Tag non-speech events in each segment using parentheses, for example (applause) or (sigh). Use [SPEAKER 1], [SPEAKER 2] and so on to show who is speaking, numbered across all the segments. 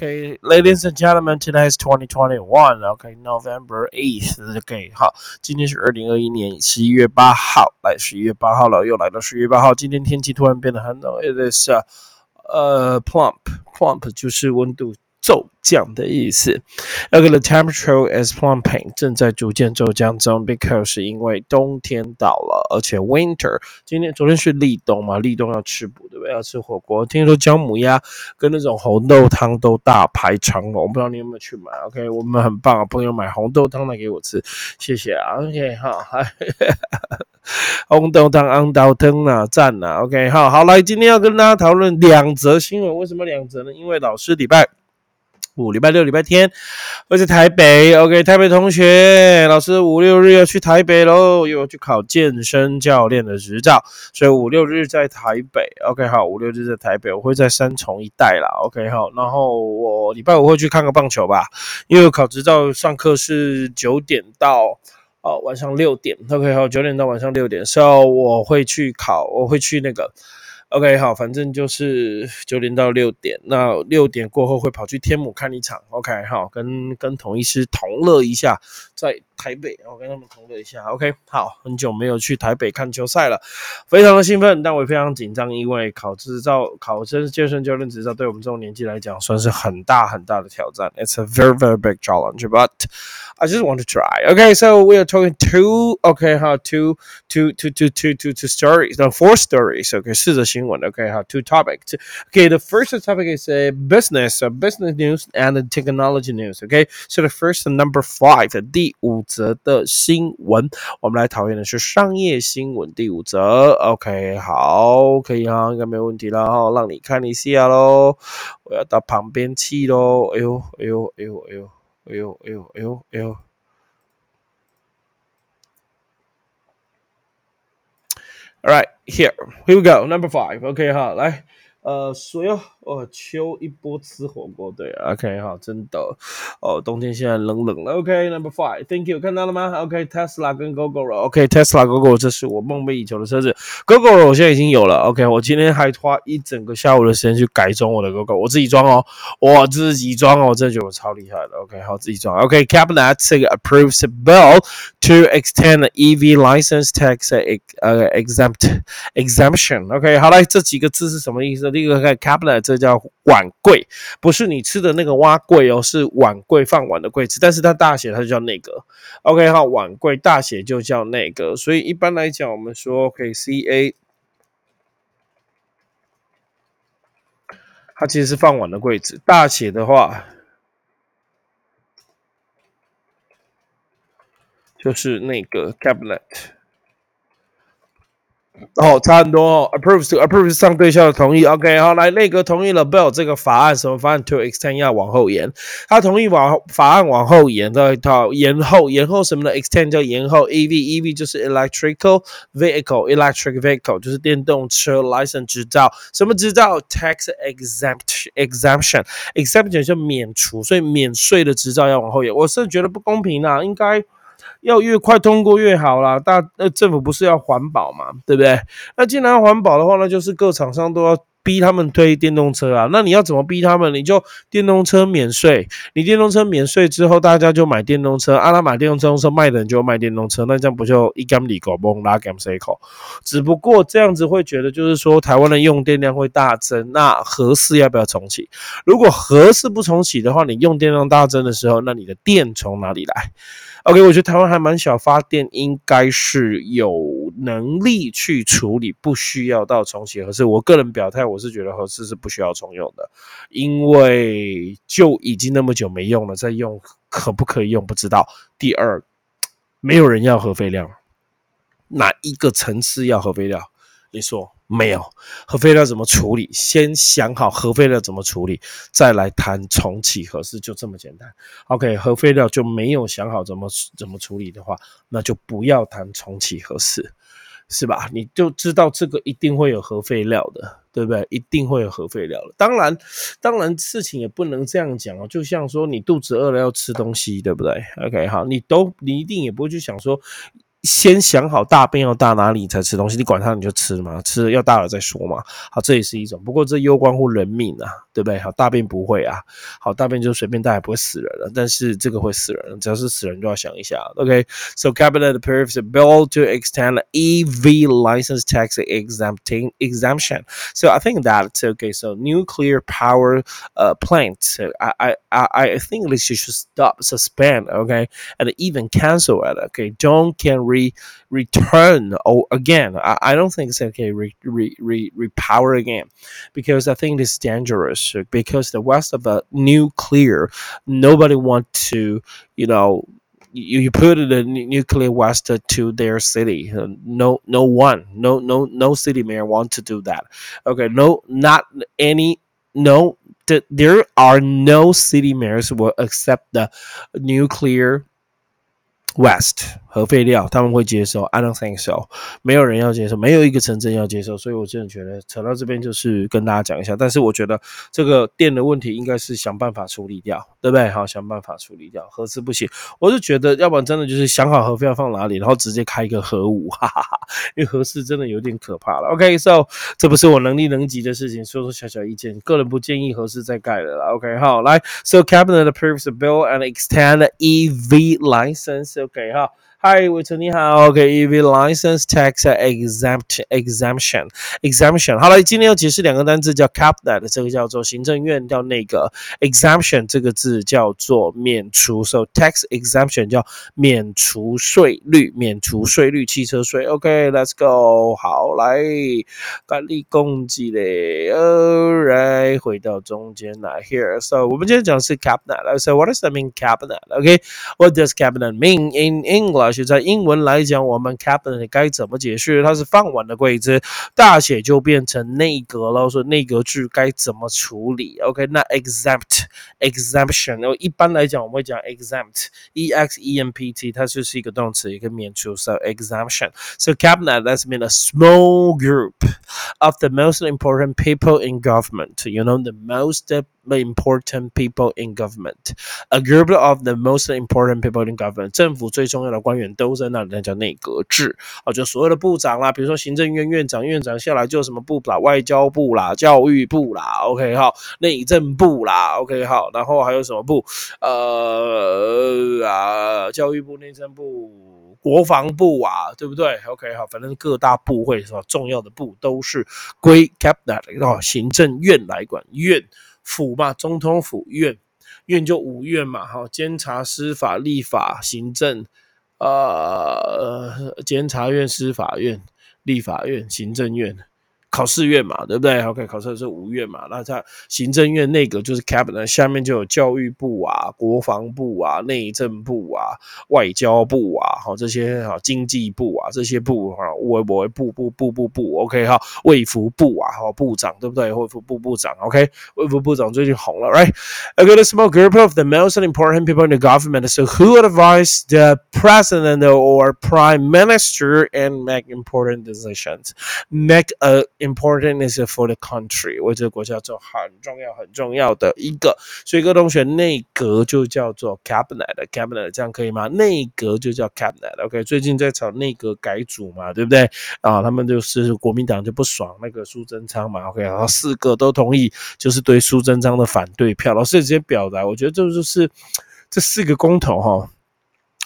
[SPEAKER 1] Okay, ladies and gentlemen, today is 2021. Okay, November 8th. Okay，好，今天是二零二一年十一月八号，来十一月八号了，又来到十一月八号。今天天气突然变得很冷，it is 呃 plump，plump 就是温度。骤降的意思。Okay, the temperature is plumping，正在逐渐骤降中，because 因为冬天到了，而且 winter 今天昨天是立冬嘛，立冬要吃补，的？要吃火锅。听说姜母鸭跟那种红豆汤都大排长龙，不知道你有没有去买？OK，我们很棒啊，朋友买红豆汤来给我吃，谢谢啊。OK，好，红豆汤、红豆汤啊，赞啊。OK，好好来，今天要跟大家讨论两则新闻，为什么两则呢？因为老师礼拜。五礼拜六、礼拜天会在台北，OK，台北同学，老师五六日要去台北喽，又要去考健身教练的执照，所以五六日在台北，OK，好，五六日在台北，我会在三重一带啦，OK，好，然后我礼拜五会去看个棒球吧，因为考执照上课是九点到哦晚上六点，OK，好，九点到晚上六点，所以我会去考，我会去那个。OK，好，反正就是九点到六点，那六点过后会跑去天母看一场。OK，好，跟跟同一师同乐一下，在。台北，我跟他们同乐一下。OK，好，很久没有去台北看球赛了，非常的兴奋，但我也非常紧张，因为考执照、考生健身教练执照，对我们这种年纪来讲，算是很大很大的挑战。It's a very very big challenge, but I just want to try. OK, so we are talking two. Okay, 哈，two, two, two, two, two, two, two stories. No, four stories. Okay，四则新闻。Okay，哈，two topics. Okay, the first topic is a business, a business news and technology news. Okay, so the first number five，第五。则的新闻，我们来讨论的是商业新闻第五则。OK，好，可以哈，应该没问题了哈，让你看一下喽。我要到旁边去喽。哎呦，哎呦，哎呦，哎呦，哎呦，哎呦，哎呦，哎呦。 All right, here, here we go. Number five. OK，好，来。呃，所要 哦，秋一波吃火锅，对，OK 好，真的哦，冬天现在冷冷了，OK，Number Five，Thank you，看到了吗？OK，Tesla 跟 Google，OK，Tesla Google，这是我梦寐以求的车子，Google 我现在已经有了，OK，我今天还花一整个下午的时间去改装我的 Google，我自己装哦，我自己装哦，我真的觉得我超厉害的，OK，好，自己装，OK，Cabinet 这个 approves bill to extend EV license tax 呃 exempt exemption，OK，好来，这几个字是什么意思？第一个看 cabinet，这叫碗柜，不是你吃的那个蛙柜哦，是碗柜放碗的柜子，但是它大写它就叫那个。OK 哈，碗柜大写就叫那个，所以一般来讲，我们说 OK C A，它其实是放碗的柜子，大写的话就是那个 cabinet。哦，差很多哦。Approve to approve 上对象的同意。OK，好，来内阁同意了 bill 这个法案，什么法案？To extend 要往后延，他同意往法案往后延的一套延后，延后什么呢？Extend 叫延后。EV，EV 就是 electrical vehicle，electric vehicle 就是电动车 license 执照，什么执照？Tax exempt exemption，exemption 就免除，所以免税的执照要往后延。我是觉得不公平啊，应该。要越快通过越好啦，大呃政府不是要环保嘛，对不对？那既然环保的话，那就是各厂商都要逼他们推电动车啊。那你要怎么逼他们？你就电动车免税，你电动车免税之后，大家就买电动车，阿拉买电动车卖的人就卖电动车，那这样不就一干里狗崩拉干 C 口？只不过这样子会觉得，就是说台湾的用电量会大增，那合适要不要重启？如果合适不重启的话，你用电量大增的时候，那你的电从哪里来？OK，我觉得台湾还蛮小，发电应该是有能力去处理，不需要到重启核四。我个人表态，我是觉得核适是不需要重用的，因为就已经那么久没用了，再用可不可以用不知道。第二，没有人要核废料，哪一个层次要核废料？你说？没有核废料怎么处理？先想好核废料怎么处理，再来谈重启核适，就这么简单。OK，核废料就没有想好怎么怎么处理的话，那就不要谈重启核适，是吧？你就知道这个一定会有核废料的，对不对？一定会有核废料的。当然，当然事情也不能这样讲哦。就像说你肚子饿了要吃东西，对不对？OK，好，你都你一定也不会去想说。先想好大便要大哪里才吃东西，你管它你就吃嘛，吃要大了再说嘛。好，这也是一种，不过这攸关乎人命啊，对不对？好，大便不会啊，好，大便就随便大也不会死人了，但是这个会死人，只要是死人就要想一下。OK，so cabinet approves a bill to extend EV license tax exempting exemption. So I think that's okay. So nuclear power uh plants, I I I I think they should stop, suspend, OK, and even cancel it. OK, don't can re return or again. I, I don't think it's okay re, re, re, repower again because I think it's dangerous because the west of the nuclear, nobody want to, you know, you, you put the nuclear waste to their city. No, no one, no, no, no city mayor want to do that. Okay, no, not any, no. There are no city mayors will accept the nuclear West 核废料他们会接受，I don't think so，没有人要接受，没有一个城镇要接受，所以我真的觉得扯到这边就是跟大家讲一下，但是我觉得这个电的问题应该是想办法处理掉，对不对？好，想办法处理掉，核四不行，我是觉得要不然真的就是想好核废料放哪里，然后直接开一个核武，(laughs) 哈哈哈，因为核四真的有点可怕了。OK，so 这不是我能力能及的事情，说说小小意见，个人不建议核四再盖了啦。OK，好，来，so cabinet approves the bill and extend EV license。OK，哈。Hi，伟成你好。OK，EV license tax exempt exemption exemption。好了，今天要解释两个单词，叫 cabinet，这个叫做行政院叫那个 exemption 这个字叫做免除，so tax exemption 叫免除税率，免除税率，汽车税。OK，let's go。好，来，干力攻击嘞。Alright，回到中间来。Here，so 我们今天讲的是 cabinet。So what does that mean cabinet？OK，what does cabinet mean in English？ 而且在英文来讲，我们 cabinet 该怎么解释？它是放碗的柜子，大写就变成内阁了。说内阁制该怎么处理？OK，那 exempt exemption，然后一般来讲我们会讲 exempt，e x e m p t，它就是一个动词，一个免除，so exemption。So cabinet that's mean a small group of the most important people in government. You know the most The important people in government. A group of the most important people in government. 政府最重要的官员都在那里，那叫内阁制。啊，就所有的部长啦，比如说行政院院长，院长下来就什么部啦，外交部啦，教育部啦，OK 好，内政部啦，OK 好，然后还有什么部？呃啊，教育部、内政部、国防部啊，对不对？OK 好，反正各大部会是吧，重要的部都是归 cabinet，行政院来管院。府嘛，中通府院，院就五院嘛，哈，监察、司法、立法、行政，呃，监察院、司法院、立法院、行政院。考试院嘛，对不对？OK，考试是五院嘛。那在行政院内阁就是 cabinet，下面就有教育部啊、国防部啊、内政部啊、外交部啊，好这些哈，经济部啊这些部哈，微博部部部部部 OK 哈，卫福部啊，好部长对不对？卫福部部长 OK，卫福部长最近红了，right？A good small group of the most important people in the government. So who advise the president or prime minister and make important decisions? Make a Important is for the country，为这个国家做很重要、很重要的一个，所以各位同学，内阁就叫做 cabinet，cabinet 这样可以吗？内阁就叫 cabinet，OK。最近在炒内阁改组嘛，对不对？啊，他们就是国民党就不爽那个苏贞昌嘛，OK，然后四个都同意，就是对苏贞昌的反对票，老师直接表达，我觉得这就是这四个公投哈。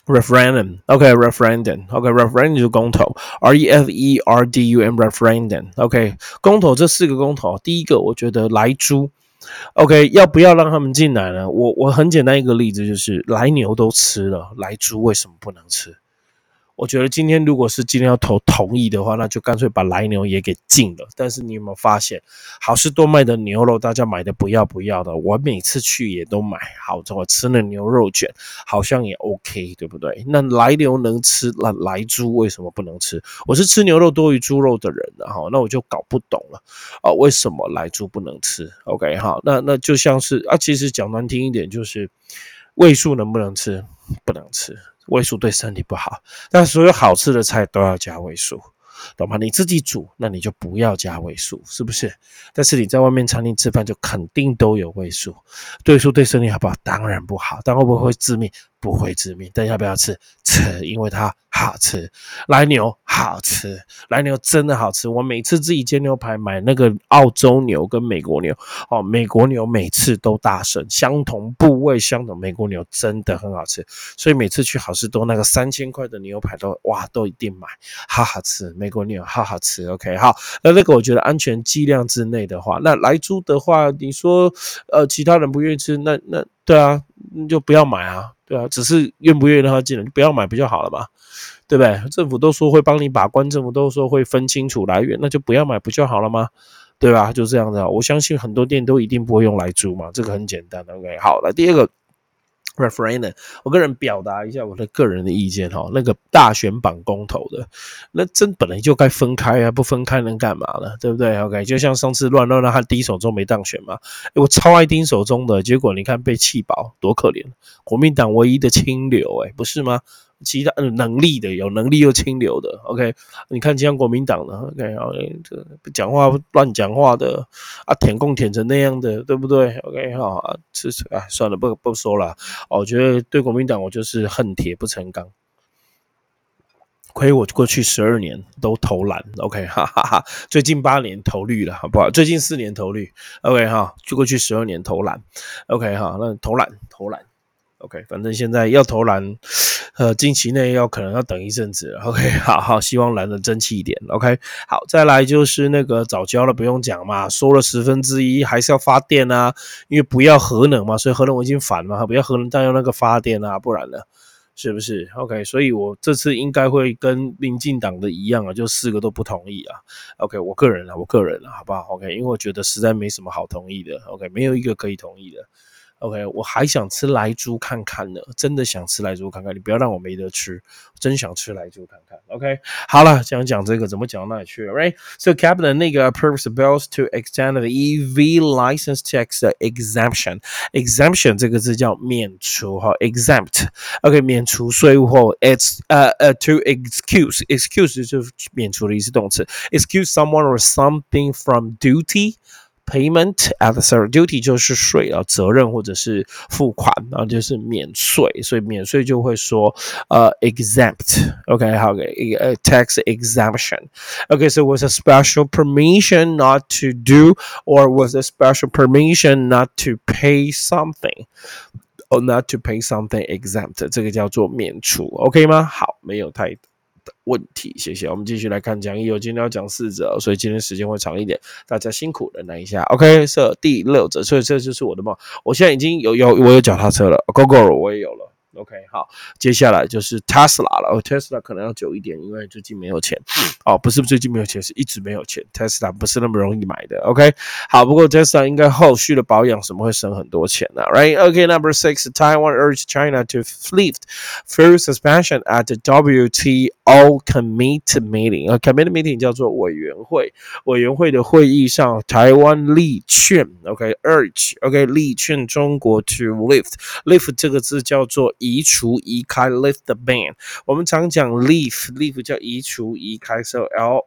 [SPEAKER 1] referendum，OK，referendum，OK，referendum 就是公投，R E F E R D U M，referendum，OK，公投这四个公投，第一个我觉得来猪，OK，要不要让他们进来呢？我我很简单一个例子就是来牛都吃了，来猪为什么不能吃？我觉得今天如果是今天要投同意的话，那就干脆把来牛也给禁了。但是你有没有发现，好事多卖的牛肉，大家买的不要不要的。我每次去也都买，好，我吃了牛肉卷，好像也 OK，对不对？那来牛能吃，那来猪为什么不能吃？我是吃牛肉多于猪肉的人，哈，那我就搞不懂了啊，为什么来猪不能吃？OK，好，那那就像是啊，其实讲难听一点，就是味素能不能吃？不能吃。味素对身体不好，但所有好吃的菜都要加味素，懂吗？你自己煮，那你就不要加味素，是不是？但是你在外面餐厅吃饭，就肯定都有味素，对素对身体好不好？当然不好，但会不会致命？不会致命，但要不要吃？吃，因为它好吃。来牛好吃，来牛真的好吃。我每次自己煎牛排，买那个澳洲牛跟美国牛，哦，美国牛每次都大胜，相同部位相同，美国牛真的很好吃。所以每次去好事多那个三千块的牛排都哇都一定买，好好吃。美国牛好好吃。OK，好，那那个我觉得安全剂量之内的话，那来猪的话，你说呃其他人不愿意吃，那那对啊，你就不要买啊。对啊，只是愿不愿意让他进来，不要买不就好了嘛，对不对？政府都说会帮你把关，政府都说会分清楚来源，那就不要买不就好了吗？对吧？就这样子啊，我相信很多店都一定不会用来租嘛，这个很简单。OK，好了，第二个。referendum，我个人表达一下我的个人的意见哈，那个大选绑公投的，那真本来就该分开啊，不分开能干嘛呢？对不对？OK，就像上次乱乱乱他第一手中没当选嘛，我超爱丁守中的，结果你看被气饱，多可怜，国民党唯一的清流，诶，不是吗？其他能力的，有能力又清流的，OK？你看，像国民党的，OK？好，这讲话乱讲话的啊，舔共舔成那样的，对不对？OK？好，是啊，算了，不不说了。我觉得对国民党，我就是恨铁不成钢。亏我过去十二年都投蓝，OK？哈哈哈。最近八年投绿了，好不好？最近四年投绿，OK？哈，就过去十二年投蓝，OK？哈，那投蓝投蓝，OK？反正现在要投蓝。呃，近期内要可能要等一阵子，OK，(laughs) 好好，希望蓝的争气一点，OK，好，再来就是那个早交了，不用讲嘛，收了十分之一还是要发电啊，因为不要核能嘛，所以核能我已经反了，不要核能，但要那个发电啊，不然呢，是不是？OK，所以我这次应该会跟民进党的一样啊，就四个都不同意啊，OK，我个人啊，我个人啊，好不好？OK，因为我觉得实在没什么好同意的，OK，没有一个可以同意的。OK，我还想吃来猪看看呢，真的想吃来猪看看，你不要让我没得吃，真想吃来猪看看。OK，好了，讲讲这个怎么讲到哪里去了？Right，so cabinet 那个 approves bills to extend the EV license tax exemption，exemption 这个字叫免除哈，exempt，OK，免除税务后，it's 呃呃 to excuse，excuse 就是免除的意思动词，excuse someone or something from duty。 Payment at the service duty 就是税啊，责任或者是付款，然后就是免税，所以免税就会说呃 exempt，OK，好给一个 tax exemption，OK，so was a special permission not to do or was a special permission not to pay something or not to pay something exempt，这个叫做免除，OK 吗？好，没有太。 问题，谢谢。我们继续来看讲义，我今天要讲四则，所以今天时间会长一点，大家辛苦了，等一下。OK，是第六则，所以这就是我的梦。我现在已经有有我有脚踏车了，GoGo 我也有了。OK，好，接下来就是 Tesla 了。哦，Tesla 可能要久一点，因为最近没有钱。哦，不是最近没有钱，是一直没有钱。Tesla 不是那么容易买的。OK，好，不过 Tesla 应该后续的保养什么会省很多钱呢，Right？OK，Number six，Taiwan urged China to lift fuel suspension at the WTO committee meeting。啊，committee meeting 叫做委员会，委员会的会议上，台湾力劝，OK，urge，OK，力劝中国 to lift，lift 这个字叫做。移除、移开，lift the ban。我们常讲 leave，leave 叫移除、移开，so L。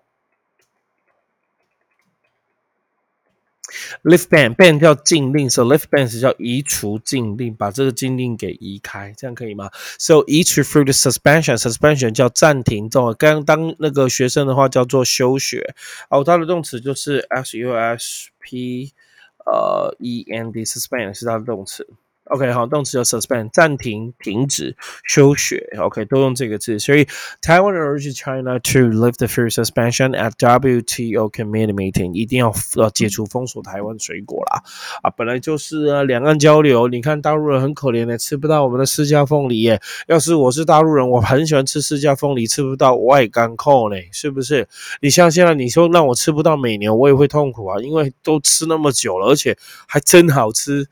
[SPEAKER 1] lift ban，ban 叫禁令，so lift ban 是叫移除禁令，把这个禁令给移开，这样可以吗？So 移除 through the suspension，suspension 叫暂停，这种刚当那个学生的话叫做休学。哦，它的动词就是 s u s p 呃 e n d，suspend 是它的动词。OK，好，动词叫 suspend，暂停、停止、休学。OK，都用这个字。所以，Taiwan urges China to lift the fuel suspension at WTO committee meeting，一定要要解除封锁台湾水果啦。啊，本来就是啊，两岸交流。你看大陆人很可怜的，吃不到我们的释迦凤梨耶。要是我是大陆人，我很喜欢吃释迦凤梨，吃不到我也干扣呢，是不是？你像现在你说让我吃不到美牛，我也会痛苦啊，因为都吃那么久了，而且还真好吃。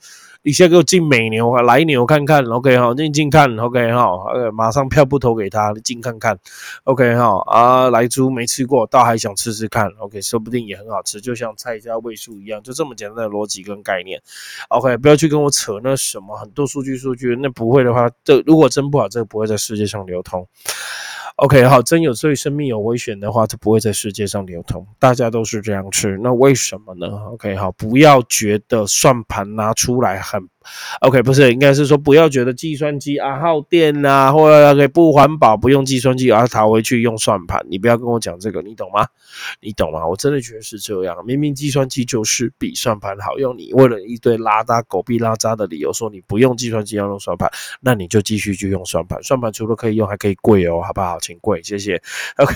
[SPEAKER 1] 你先给我进美牛啊，来牛看看，OK 哈，进进看，OK 哈，呃，马上票不投给他，你进看看，OK 哈，啊，来猪没吃过，倒还想吃吃看，OK，说不定也很好吃，就像菜加味素一样，就这么简单的逻辑跟概念，OK，不要去跟我扯那什么很多数据数据，那不会的话，这如果真不好，这个不会在世界上流通。OK，好，真有对生命有危险的话，它不会在世界上流通。大家都是这样吃，那为什么呢？OK，好，不要觉得算盘拿出来很 OK，不是，应该是说不要觉得计算机啊耗电呐，或者可以不环保，不用计算机而逃回去用算盘。你不要跟我讲这个，你懂吗？你懂吗？我真的觉得是这样。明明计算机就是比算盘好用，你为了一堆拉渣狗屁拉渣的理由说你不用计算机要用算盘，那你就继续去用算盘。算盘除了可以用，还可以贵哦，好不好？请贵，谢谢。OK，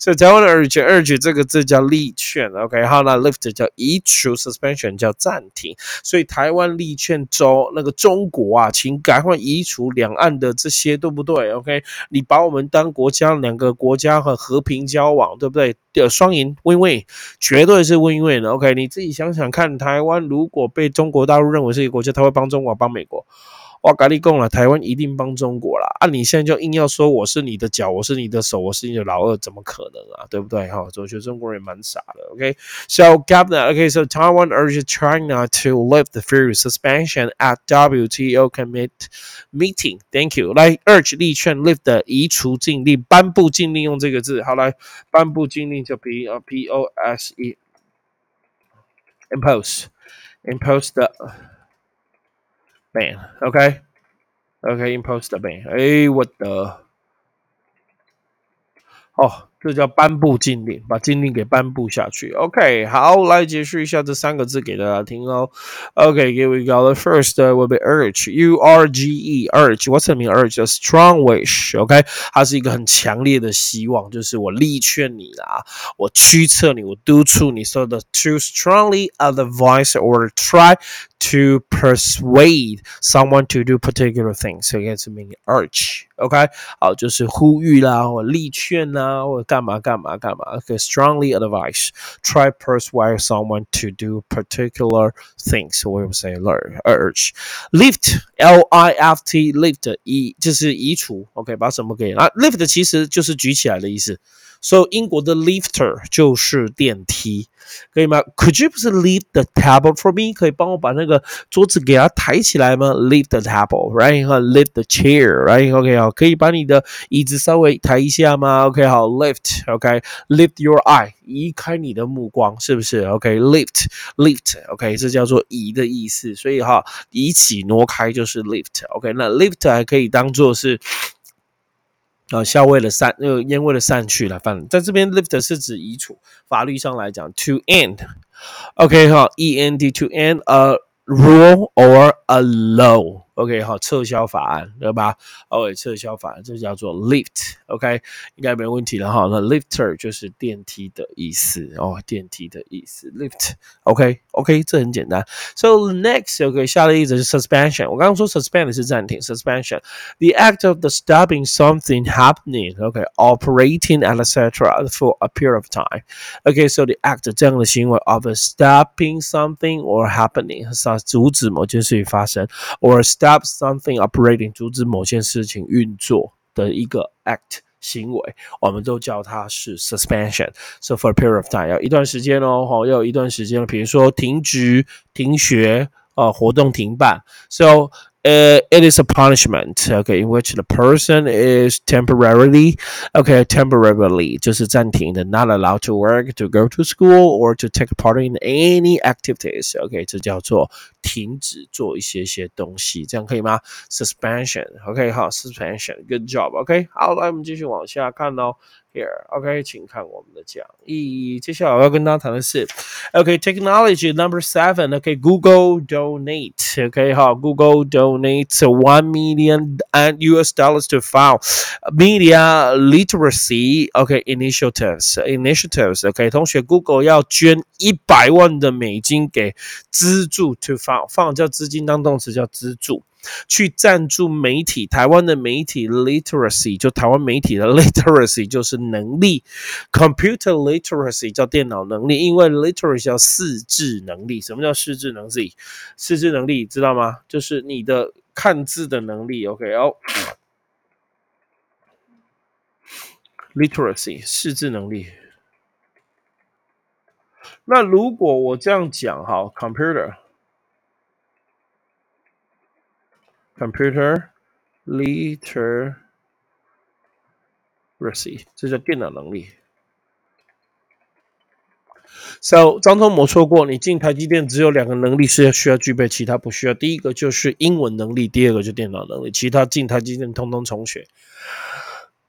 [SPEAKER 1] 所以台湾的 urge 这个字叫力劝。OK，好，那 lift 叫移除，suspension 叫暂停。所以台湾力劝中那个中国啊，请赶快移除两岸的这些，对不对？OK，你把我们当国家，两个国家和和平交往，对不对？的双赢，win-win，绝对是 win-win 的。OK，你自己想想看，台湾如果被中国大陆认为是一个国家，他会帮中国，帮美国。哇，咖喱贡了，台湾一定帮中国啦！啊，你现在就硬要说我是你的脚，我是你的手，我是你的老二，怎么可能啊？对不对？哈，我觉得中国人蛮傻的。OK，so cabinet。OK，so Taiwan urges China to lift the fuel suspension at WTO commit meeting. Thank you。来，urge 力劝 lift 的移除禁令，颁布禁令用这个字。好，来颁布禁令就 P 呃 P O S E impose impose the ban. Okay. Okay, impose the ban. 哎，我的，哦。这叫颁布禁令，把禁令给颁布下去。OK，好，来解释一下这三个字给大家听哦。OK，here we go. The first will be urge. U R G E urge. What's the mean? Urge a strong wish. OK，它是一个很强烈的希望，就是我力劝你啦，我驱策你，我督促你。So the to strongly advise or try to persuade someone to do particular things. So it's mean urge. OK，好，就是呼吁啦，或力劝啦，或 干嘛干嘛干嘛。OK, strongly advise, try persuade someone to do particular things. We will say urge. Lift, L-I-F-T, lift 移就是移除。OK，把什么给啊？Lift 其实就是举起来的意思。所以英国的 lifter 就是电梯， 可以吗？Could you please lift the table for me？可以帮我把那个桌子给它抬起来吗？Lift the table，right？和 lift the chair，right？OK 好，可以把你的椅子稍微抬一下吗？OK 好，lift，OK，lift your eye，移开你的目光，是不是？OK，lift，lift，OK，这叫做移的意思，所以哈，移起挪开就是 lift，OK，那 lift 还可以当做是。啊，消味的散，那个烟味的散去了。反正在这边，lift 是指移除。法律上来讲，to end，OK 哈，e n d to end a rule or a law。OK，好，撤销法案，对吧？OK，撤销法案，这叫做 lift，OK，应该没问题了哈。那 lifter 就是电梯的意思哦，电梯的意思，lift，OK，OK，这很简单。So next，OK，下一个是 suspension。我刚刚说 suspend 是暂停，suspension，the act of the stopping something happening，OK，operating etc. for a period of time。OK，so the act 这样的行为 of stopping something or happening，是阻止某件事情发生，or stop stop something operating，阻止某件事情运作的一个 act 行为，我们都叫它是 suspension。So for a period of time，要一段时间哦，哈，要有一段时间，比如说停职、停学，呃，活动停办。So it is a punishment, okay, in which the person is temporarily, okay, temporarily 就是暂停的 not allowed to work, to go to school, or to take part in any activities. OK，这叫做停止做一些些东西，这样可以吗？Suspension. OK，好，suspension. Good job. OK，好，来我们继续往下看哦。 Here，OK，请看我们的讲义。接下来我要跟大家谈的是，OK，technology number seven，OK，Google donate，OK，好，Google donates one million and US dollars to fund media literacy OK initiatives initiatives，OK，同学，Google 要捐一百万的美金给资助 to fund，fund 叫资金当动词叫资助。去赞助媒体，台湾的媒体 literacy 就台湾媒体的 (laughs) literacy 就是能力，computer literacy 叫电脑能力，因为 literacy 叫识字能力。什么叫识字能力？识字能力知道吗？就是你的看字的能力。OK 哦，literacy 识字能力。那如果我这样讲，哈，computer。Computer literacy，这叫电脑能力。So 张忠谋说过，你进台积电只有两个能力是要需要具备，其他不需要。第一个就是英文能力，第二个就电脑能力，其他进台积电通通重学。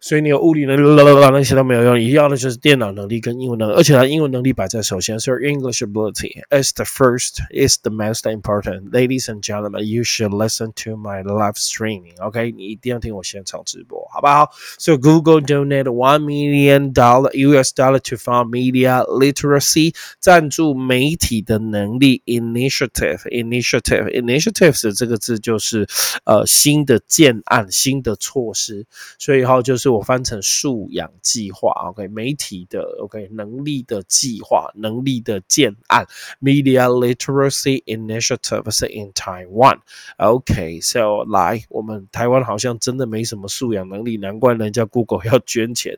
[SPEAKER 1] 所以你有物理能力，那些都没有用，你要的就是电脑能力跟英文能力，而且它英文能力摆在首先，所以 English ability is the first, is the most important. Ladies and gentlemen, you should listen to my live streaming. OK，你一定要听我现场直播，好不好？So Google donate one million dollar US dollar to fund media literacy，赞助媒体的能力 initiative, initiative, initiatives 这个字就是呃新的建案、新的措施，所以哈就是。 我翻成素养计划，OK，媒体的 OK 能力的计划，能力的建案，Media Literacy Initiative 是 in Taiwan，OK，so 来，我们台湾好像真的没什么素养能力，难怪人家 Google 要捐钱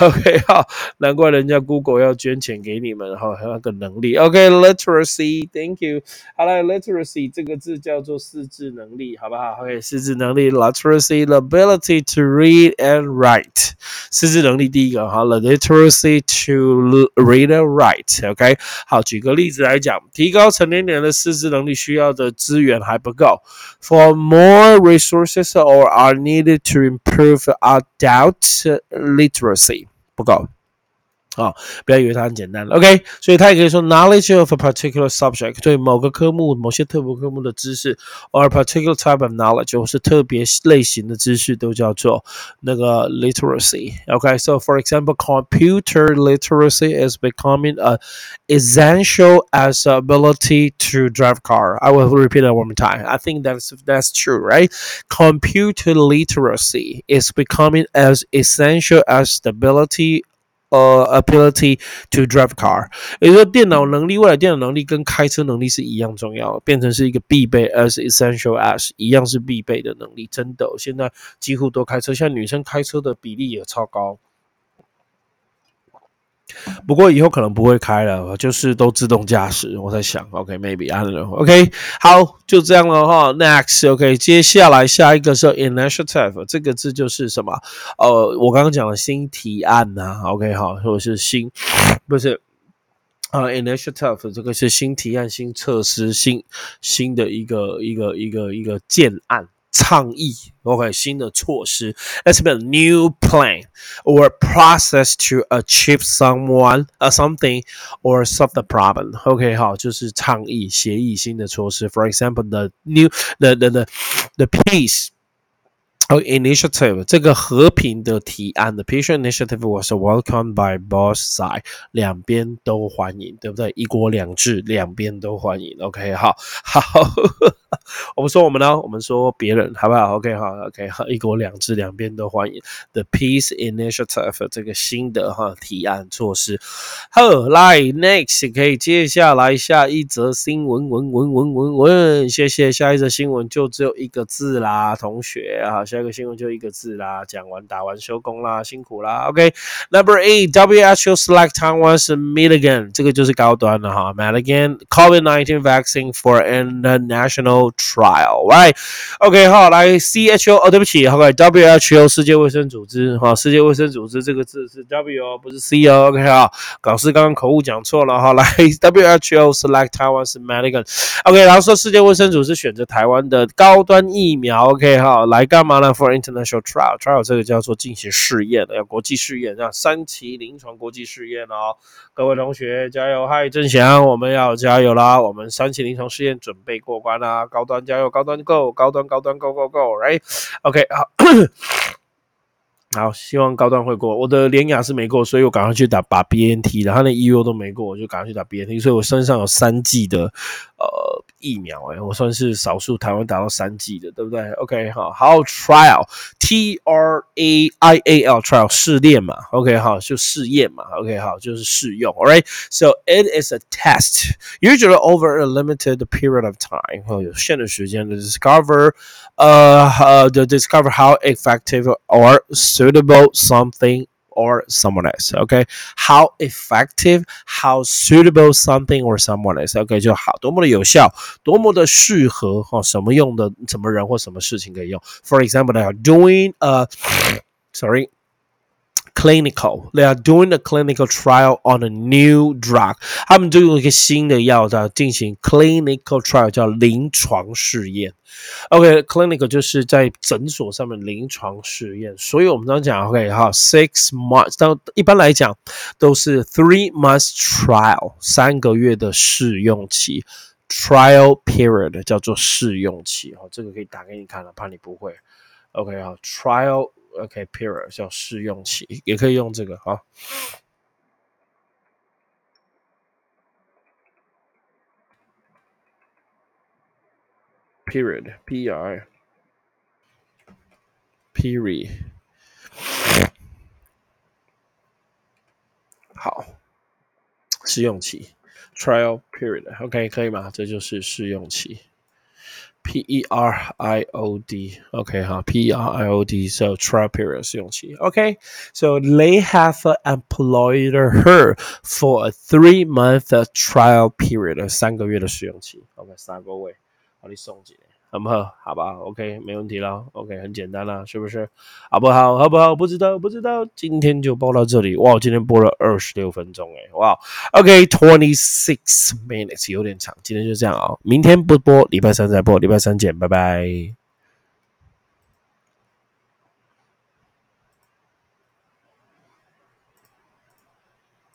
[SPEAKER 1] ，OK 好，难怪人家 Google 要捐钱给你们哈，那个能力，OK，Literacy，Thank you，好了，Literacy 这个字叫做识字能力，好不好？OK，识字能力，Literacy，the ability to read and write。write，识字能力第一个哈，the literacy to read and write。OK，好，举个例子来讲，提高成年人的识字能力需要的资源还不够。For more resources or are needed to improve adult literacy，不够。 啊，不要以为它很简单，OK？所以它也可以说 knowledge of a particular subject，对某个科目、某些特别科目的知识，or a particular type of knowledge，或是特别类型的知识，都叫做那个 literacy。OK？So for example, computer literacy is becoming a essential as ability to drive car. I will repeat that one more time. I think that's that's true, right? Computer literacy is becoming as essential as the ability 呃，ability to drive car，也就是说，电脑能力，未来电脑能力跟开车能力是一样重要，变成是一个必备，as essential as，一样是必备的能力。真的，现在几乎都开车，像女生开车的比例也超高。不过以后可能不会开了，就是都自动驾驶。我在想，OK，maybe I don't know。OK，好，就这样了哈。Next，OK，接下来下一个是 initiative，这个字就是什么？呃，我刚刚讲的新提案呐。OK，好，或者是新，不是啊，initiative 这个是新提案、新措施、新新的一个一个一个一个建案。倡议，OK，新的措施，It's a new plan or process to achieve someone, a something or solve the problem. OK，好，就是倡议、协议、新的措施。For example, the new, the the the the peace. Oh, initiative 这个和平的提案的 peace initiative was welcomed by both side，两边都欢迎，对不对？一国两制，两边都欢迎。OK，好，好， 我们说我们呢，我们说别人，好不好？OK，好，OK，好，一国两制，两边都欢迎。The peace initiative 这个新的哈提案措施。好，来 next 可以接下来下一则新闻，文文文文文，谢谢。下一则新闻就只有一个字啦，同学，啊，下。一个新闻就一个字啦，讲完打完收工啦，辛苦啦。OK，Number eight，WHO select Taiwan's Milligan，这个就是高端的哈，Milligan COVID-19 vaccine for international trial，right？OK，好，来 CHO，哦，对不起，OK，WHO 世界卫生组织哈，世界卫生组织这个字是 W 不是 C 哦，OK 哈，搞事刚刚口误讲错了哈，来 (laughs) WHO select Taiwan's Milligan，OK，然后说世界卫生组织选择台湾的高端疫苗，OK 哈，来干嘛呢？For international trial, trial 这个叫做进行试验的，要国际试验，要三期临床国际试验哦。各位同学加油！嗨，郑翔，我们要加油啦！我们三期临床试验准备过关啦！高端加油，高端 go，高端高端 go go go，right？OK，好。好，希望高端会过。我的连雅是没过，所以我赶快去打把 BNT，然后那 EU 都没过，我就赶快去打 BNT。所以我身上有三 G 的呃疫苗，哎，我算是少数台湾打到三剂的，对不对？OK，好，好，trial，T R A I A L trial 试炼嘛，OK，好，就试验嘛，OK，好，就是试用，Alright，so it is a test usually over a limited period of time，有限的时间的 discover，呃呃，to discover how effective or suitable something or someone else. Okay, how effective, how suitable something or someone else. OK，就好，多么的有效，多么的适合哈，什么用的，什么人或什么事情可以用。For example, they are doing a (coughs) sorry Clinical. They are doing a clinical trial on a new drug. 他们就用一个新的药在进行 clinical trial，叫临床试验。OK，clinical 就是在诊所上面临床试验。所以我们刚刚讲 OK 哈，six months，但一般来讲都是 three months trial，三个月的试用期。trial period 叫做试用期。哦，这个可以打给你看了，怕你不会。OK 好，trial。OK，period 叫试用期，也可以用这个哈。Period，P-R，period，好，试用期，trial period，OK，可以吗？这就是试用期。P E R I O D. Okay, huh? P E R I O D. So trial period 试用期. Okay, so they have employed her for a three month trial period. 三个月的试用期. OK，三个月，好，你送几？ 好不好？好吧，OK，没问题了，OK，很简单了，是不是？好不好？好不好？不知道，不知道。今天就播到这里，哇，今天播了二十六分钟，哎，哇，OK，twenty six minutes，有点长，今天就这样啊，明天不播，礼拜三再播，礼拜三见，拜拜。